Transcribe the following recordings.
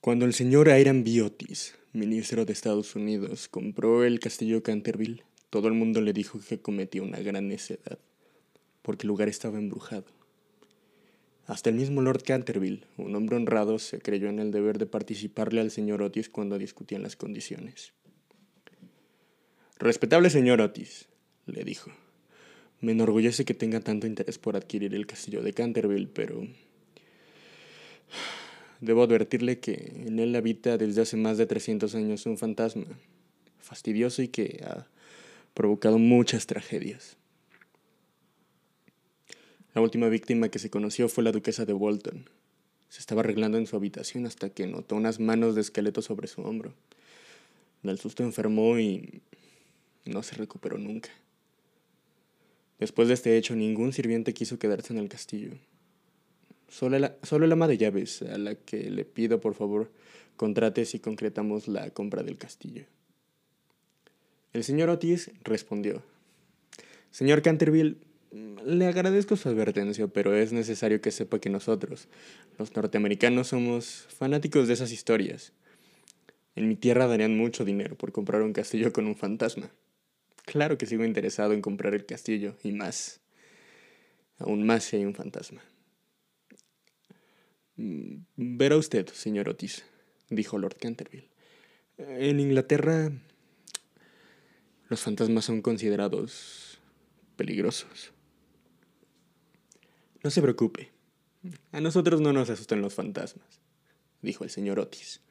Cuando el señor Hiram B. Otis, ministro de Estados Unidos, compró el castillo Canterville, todo el mundo le dijo que cometía una gran necedad, porque el lugar estaba embrujado. Hasta el mismo Lord Canterville, un hombre honrado, se creyó en el deber de participarle al señor Otis cuando discutían las condiciones. Respetable señor Otis, le dijo, me enorgullece que tenga tanto interés por adquirir el castillo de Canterville, pero debo advertirle que en él habita desde hace más de 300 años un fantasma fastidioso y que ha provocado muchas tragedias. La última víctima que se conoció fue la duquesa de Walton. Se estaba arreglando en su habitación hasta que notó unas manos de esqueleto sobre su hombro. Del susto enfermó y no se recuperó nunca. Después de este hecho, ningún sirviente quiso quedarse en el castillo. Solo, el ama de llaves, a la que le pido por favor contrate si concretamos la compra del castillo. El señor Otis respondió, Señor Canterville, le agradezco su advertencia, pero es necesario que sepa que nosotros, los norteamericanos, somos fanáticos de esas historias. En mi tierra darían mucho dinero por comprar un castillo con un fantasma. Claro que sigo interesado en comprar el castillo, y más. Aún más si hay un fantasma. Mm, verá usted, señor Otis, dijo Lord Canterville. En Inglaterra los fantasmas son considerados peligrosos. No se preocupe. A nosotros no nos asustan los fantasmas, dijo el señor Otis.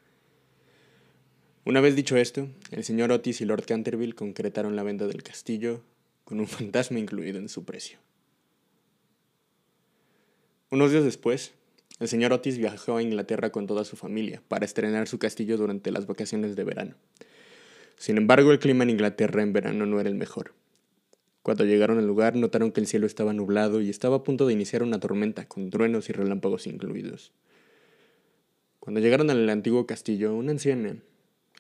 Una vez dicho esto, el señor Otis y Lord Canterville concretaron la venta del castillo con un fantasma incluido en su precio. Unos días después, el señor Otis viajó a Inglaterra con toda su familia para estrenar su castillo durante las vacaciones de verano. Sin embargo, el clima en Inglaterra en verano no era el mejor. Cuando llegaron al lugar notaron que el cielo estaba nublado y estaba a punto de iniciar una tormenta con truenos y relámpagos incluidos. Cuando llegaron al antiguo castillo, una anciana,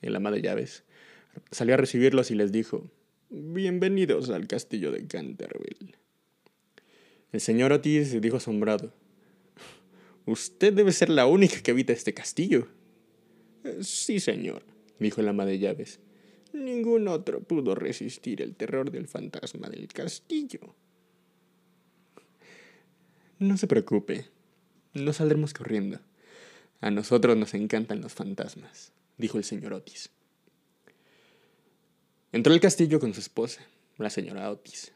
el ama de llaves, salió a recibirlos y les dijo, Bienvenidos al castillo de Canterville. El señor Otis dijo asombrado, Usted debe ser la única que habita este castillo. Sí, señor, dijo el ama de llaves. Ningún otro pudo resistir el terror del fantasma del castillo. No se preocupe, no saldremos corriendo. A nosotros nos encantan los fantasmas dijo el señor Otis. Entró al castillo con su esposa, la señora Otis.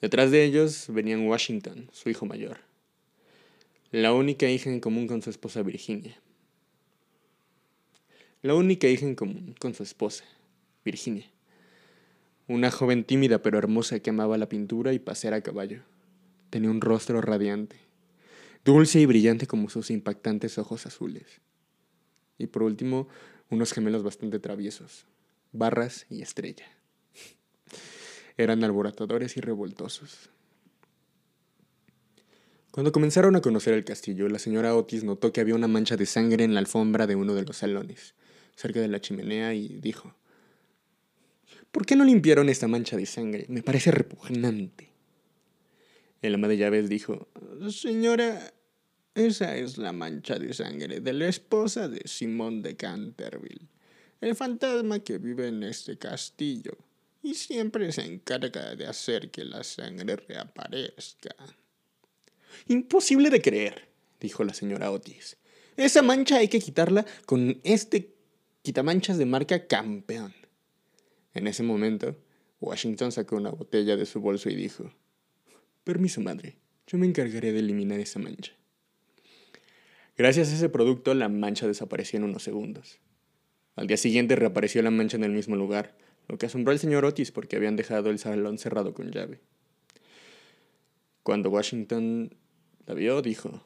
Detrás de ellos venían Washington, su hijo mayor, la única hija en común con su esposa Virginia. La única hija en común con su esposa, Virginia. Una joven tímida pero hermosa que amaba la pintura y pasear a caballo. Tenía un rostro radiante, dulce y brillante como sus impactantes ojos azules. Y por último, unos gemelos bastante traviesos, Barras y Estrella. Eran alborotadores y revoltosos. Cuando comenzaron a conocer el castillo, la señora Otis notó que había una mancha de sangre en la alfombra de uno de los salones, cerca de la chimenea, y dijo, ¿Por qué no limpiaron esta mancha de sangre? Me parece repugnante. El ama de llaves dijo, Señora, esa es la mancha de sangre de la esposa de Simón de Canterville, el fantasma que vive en este castillo y siempre se encarga de hacer que la sangre reaparezca. Imposible de creer, dijo la señora Otis. Esa mancha hay que quitarla con este quitamanchas de marca campeón. En ese momento, Washington sacó una botella de su bolso y dijo, Permiso, madre, yo me encargaré de eliminar esa mancha. Gracias a ese producto, la mancha desapareció en unos segundos. Al día siguiente reapareció la mancha en el mismo lugar, lo que asombró al señor Otis porque habían dejado el salón cerrado con llave. Cuando Washington la vio, dijo,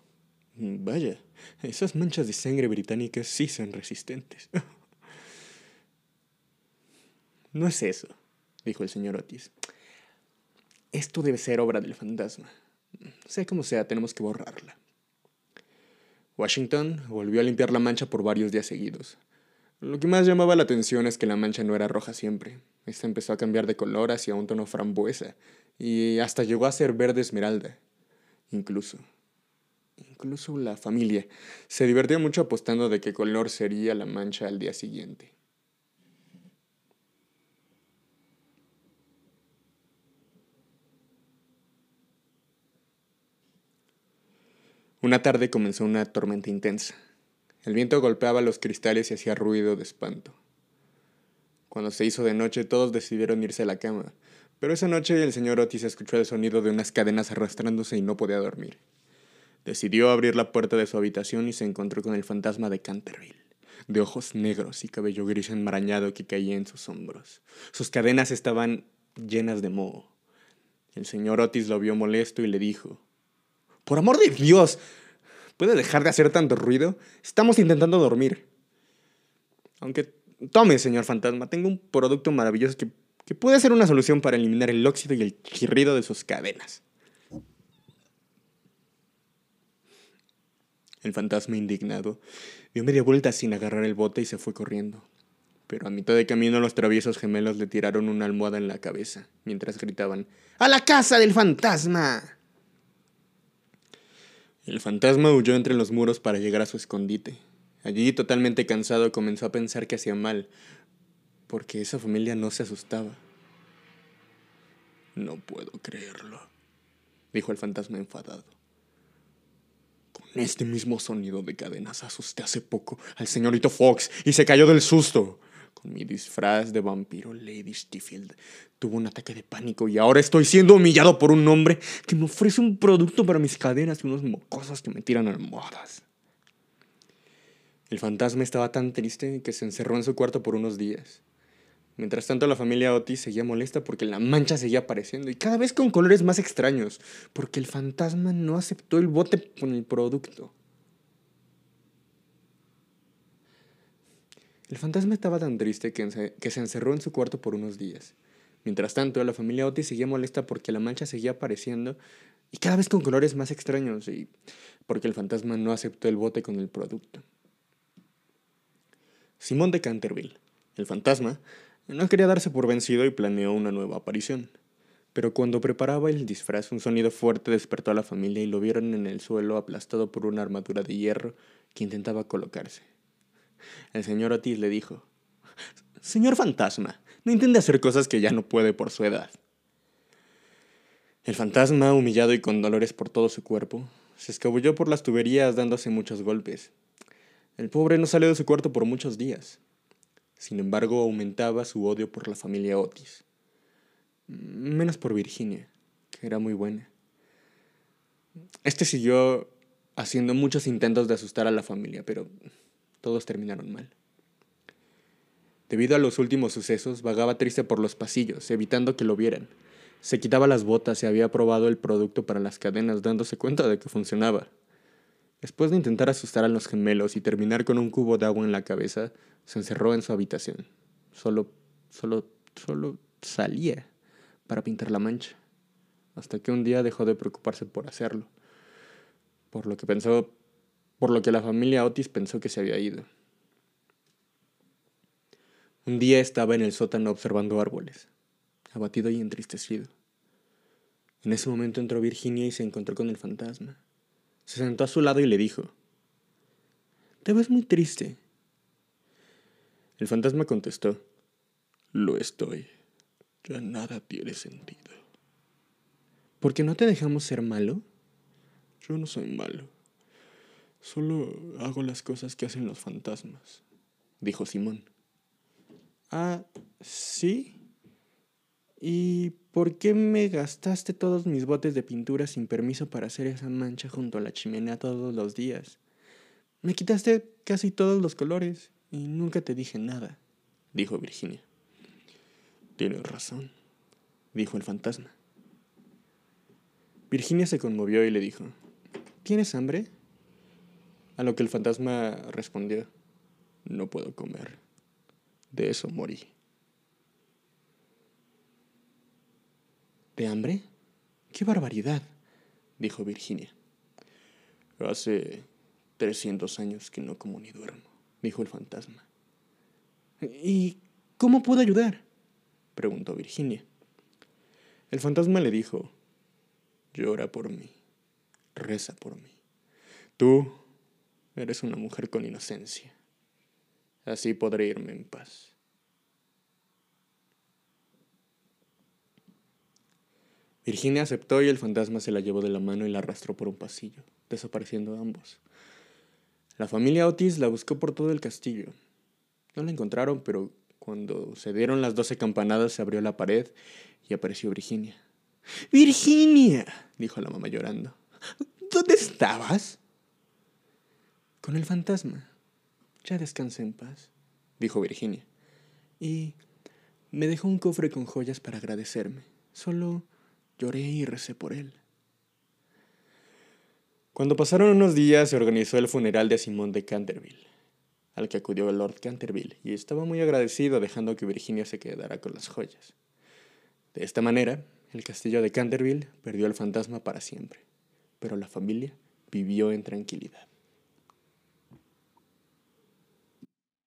Vaya, esas manchas de sangre británicas sí son resistentes. no es eso, dijo el señor Otis. Esto debe ser obra del fantasma. Sea como sea, tenemos que borrarla. Washington volvió a limpiar la mancha por varios días seguidos. Lo que más llamaba la atención es que la mancha no era roja siempre. Esta empezó a cambiar de color hacia un tono frambuesa y hasta llegó a ser verde esmeralda. Incluso. Incluso la familia. Se divirtió mucho apostando de qué color sería la mancha al día siguiente. Una tarde comenzó una tormenta intensa. El viento golpeaba los cristales y hacía ruido de espanto. Cuando se hizo de noche todos decidieron irse a la cama, pero esa noche el señor Otis escuchó el sonido de unas cadenas arrastrándose y no podía dormir. Decidió abrir la puerta de su habitación y se encontró con el fantasma de Canterville, de ojos negros y cabello gris enmarañado que caía en sus hombros. Sus cadenas estaban llenas de moho. El señor Otis lo vio molesto y le dijo, por amor de Dios, ¿puede dejar de hacer tanto ruido? Estamos intentando dormir. Aunque tome, señor fantasma, tengo un producto maravilloso que, que puede ser una solución para eliminar el óxido y el chirrido de sus cadenas. El fantasma indignado dio media vuelta sin agarrar el bote y se fue corriendo. Pero a mitad de camino los traviesos gemelos le tiraron una almohada en la cabeza, mientras gritaban ¡A la casa del fantasma! El fantasma huyó entre los muros para llegar a su escondite. Allí, totalmente cansado, comenzó a pensar que hacía mal, porque esa familia no se asustaba. No puedo creerlo, dijo el fantasma enfadado. Con este mismo sonido de cadenas asusté hace poco al señorito Fox y se cayó del susto mi disfraz de vampiro, Lady Stifield tuvo un ataque de pánico y ahora estoy siendo humillado por un hombre que me ofrece un producto para mis cadenas y unos mocosos que me tiran almohadas. El fantasma estaba tan triste que se encerró en su cuarto por unos días. Mientras tanto, la familia Otis seguía molesta porque la mancha seguía apareciendo y cada vez con colores más extraños, porque el fantasma no aceptó el bote con el producto. El fantasma estaba tan triste que, se encerró en su cuarto por unos días. Mientras tanto, la familia Otis seguía molesta porque la mancha seguía apareciendo y cada vez con colores más extraños y porque el fantasma no aceptó el bote con el producto. Simón de Canterville, el fantasma, no quería darse por vencido y planeó una nueva aparición. Pero cuando preparaba el disfraz, un sonido fuerte despertó a la familia y lo vieron en el suelo aplastado por una armadura de hierro que intentaba colocarse. El señor Otis le dijo, Señor fantasma, no intente hacer cosas que ya no puede por su edad. El fantasma, humillado y con dolores por todo su cuerpo, se escabulló por las tuberías dándose muchos golpes. El pobre no salió de su cuarto por muchos días. Sin embargo, aumentaba su odio por la familia Otis. Menos por Virginia, que era muy buena. Este siguió haciendo muchos intentos de asustar a la familia, pero todos terminaron mal. Debido a los últimos sucesos, vagaba triste por los pasillos, evitando que lo vieran. Se quitaba las botas y había probado el producto para las cadenas, dándose cuenta de que funcionaba. Después de intentar asustar a los gemelos y terminar con un cubo de agua en la cabeza, se encerró en su habitación. Solo, solo, solo salía para pintar la mancha. Hasta que un día dejó de preocuparse por hacerlo. Por lo que pensó por lo que la familia Otis pensó que se había ido. Un día estaba en el sótano observando árboles, abatido y entristecido. En ese momento entró Virginia y se encontró con el fantasma. Se sentó a su lado y le dijo, Te ves muy triste. El fantasma contestó, Lo estoy. Ya nada tiene sentido. ¿Por qué no te dejamos ser malo? Yo no soy malo. Solo hago las cosas que hacen los fantasmas, dijo Simón. Ah, ¿sí? ¿Y por qué me gastaste todos mis botes de pintura sin permiso para hacer esa mancha junto a la chimenea todos los días? Me quitaste casi todos los colores y nunca te dije nada, dijo Virginia. Tienes razón, dijo el fantasma. Virginia se conmovió y le dijo, ¿Tienes hambre? A lo que el fantasma respondió, no puedo comer. De eso morí. ¿De hambre? ¡Qué barbaridad! dijo Virginia. Hace 300 años que no como ni duermo, dijo el fantasma. ¿Y cómo puedo ayudar? preguntó Virginia. El fantasma le dijo, llora por mí, reza por mí. Tú eres una mujer con inocencia. Así podré irme en paz. Virginia aceptó y el fantasma se la llevó de la mano y la arrastró por un pasillo, desapareciendo ambos. La familia Otis la buscó por todo el castillo. No la encontraron, pero cuando se dieron las doce campanadas se abrió la pared y apareció Virginia. Virginia, dijo la mamá llorando. ¿Dónde estabas? Con el fantasma. Ya descansé en paz, dijo Virginia. Y me dejó un cofre con joyas para agradecerme. Solo lloré y recé por él. Cuando pasaron unos días se organizó el funeral de Simón de Canterville, al que acudió el Lord Canterville, y estaba muy agradecido dejando que Virginia se quedara con las joyas. De esta manera, el castillo de Canterville perdió al fantasma para siempre, pero la familia vivió en tranquilidad.